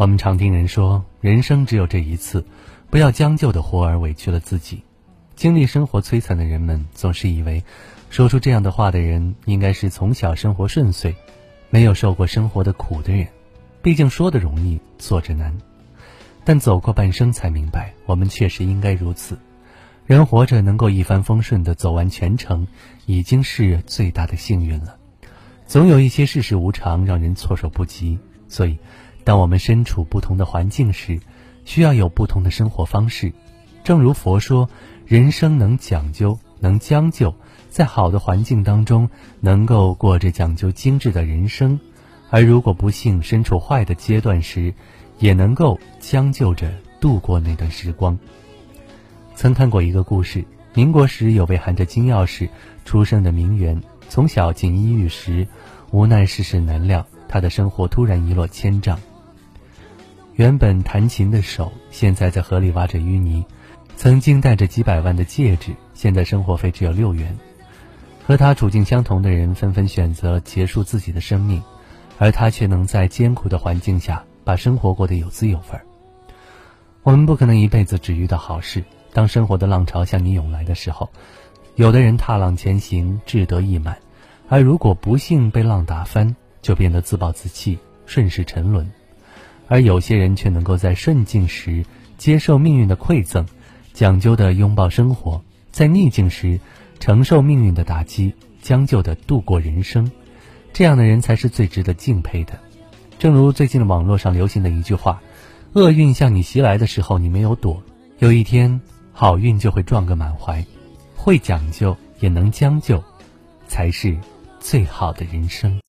我们常听人说，人生只有这一次，不要将就的活而委屈了自己。经历生活摧残的人们总是以为，说出这样的话的人应该是从小生活顺遂，没有受过生活的苦的人。毕竟说的容易，做着难。但走过半生才明白，我们确实应该如此。人活着能够一帆风顺的走完全程，已经是最大的幸运了。总有一些世事无常，让人措手不及，所以。当我们身处不同的环境时，需要有不同的生活方式。正如佛说，人生能讲究，能将就，在好的环境当中，能够过着讲究精致的人生；而如果不幸身处坏的阶段时，也能够将就着度过那段时光。曾看过一个故事：民国时有位含着金钥匙出生的名媛，从小锦衣玉食，无奈世事难料，她的生活突然一落千丈。原本弹琴的手，现在在河里挖着淤泥；曾经戴着几百万的戒指，现在生活费只有六元。和他处境相同的人纷纷选择结束自己的生命，而他却能在艰苦的环境下把生活过得有滋有味。我们不可能一辈子只遇到好事。当生活的浪潮向你涌来的时候，有的人踏浪前行，志得意满；而如果不幸被浪打翻，就变得自暴自弃，顺势沉沦。而有些人却能够在顺境时接受命运的馈赠，讲究的拥抱生活；在逆境时承受命运的打击，将就的度过人生。这样的人才是最值得敬佩的。正如最近的网络上流行的一句话：“厄运向你袭来的时候，你没有躲，有一天好运就会撞个满怀。”会讲究也能将就，才是最好的人生。